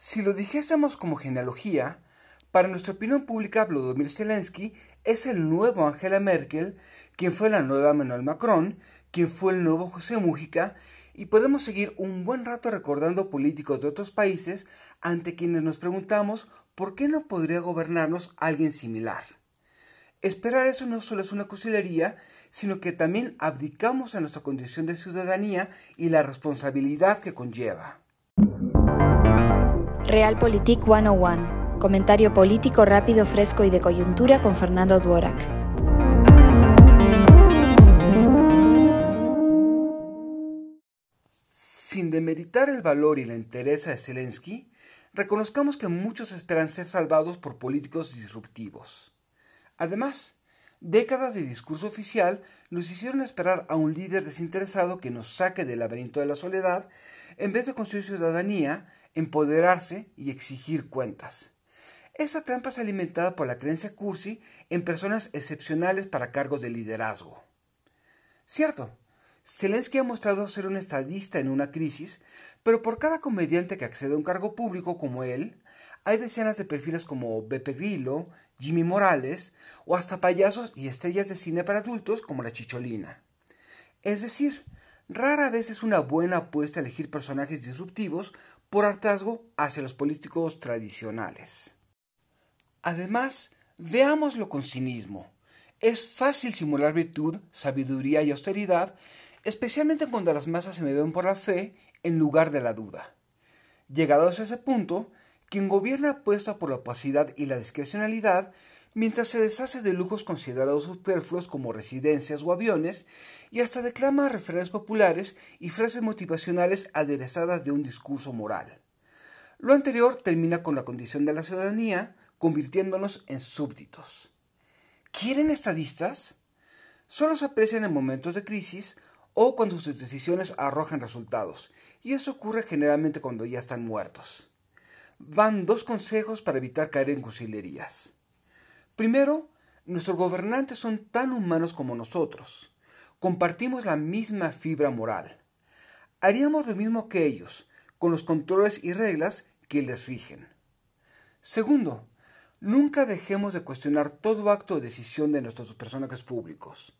Si lo dijésemos como genealogía, para nuestra opinión pública, Vladimir Zelensky es el nuevo Angela Merkel, quien fue la nueva Manuel Macron, quien fue el nuevo José Mújica, y podemos seguir un buen rato recordando políticos de otros países ante quienes nos preguntamos por qué no podría gobernarnos alguien similar. Esperar eso no solo es una cursilería, sino que también abdicamos a nuestra condición de ciudadanía y la responsabilidad que conlleva. Realpolitik 101. Comentario político rápido, fresco y de coyuntura con Fernando Duorak. Sin demeritar el valor y la entereza de Zelensky, reconozcamos que muchos esperan ser salvados por políticos disruptivos. Además, décadas de discurso oficial nos hicieron esperar a un líder desinteresado que nos saque del laberinto de la soledad en vez de construir ciudadanía, empoderarse y exigir cuentas. Esa trampa es alimentada por la creencia cursi en personas excepcionales para cargos de liderazgo. Cierto, Zelensky ha mostrado ser un estadista en una crisis, pero por cada comediante que accede a un cargo público como él, hay decenas de perfiles como Beppe Grillo, Jimmy Morales o hasta payasos y estrellas de cine para adultos como la Chicholina. Es decir, rara vez es una buena apuesta elegir personajes disruptivos por hartazgo hacia los políticos tradicionales. Además, veámoslo con cinismo. Es fácil simular virtud, sabiduría y austeridad, especialmente cuando las masas se me ven por la fe en lugar de la duda. Llegados a ese punto, quien gobierna apuesta por la opacidad y la discrecionalidad, mientras se deshace de lujos considerados superfluos como residencias o aviones, y hasta declama referencias populares y frases motivacionales aderezadas de un discurso moral. Lo anterior termina con la condición de la ciudadanía, convirtiéndonos en súbditos. ¿Quieren estadistas? Solo se aprecian en momentos de crisis o cuando sus decisiones arrojan resultados, y eso ocurre generalmente cuando ya están muertos van dos consejos para evitar caer en cursilerías. Primero, nuestros gobernantes son tan humanos como nosotros. Compartimos la misma fibra moral. Haríamos lo mismo que ellos, con los controles y reglas que les rigen. Segundo, nunca dejemos de cuestionar todo acto o decisión de nuestros personajes públicos.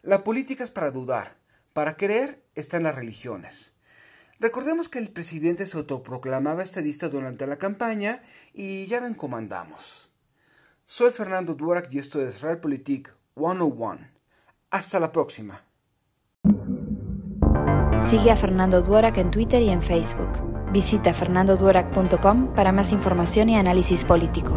La política es para dudar, para creer está en las religiones. Recordemos que el presidente se autoproclamaba estadista durante la campaña y ya ven cómo andamos. Soy Fernando Duarac y esto es Realpolitik 101. Hasta la próxima. Sigue a Fernando Duarac en Twitter y en Facebook. Visita fernandoduarac.com para más información y análisis político.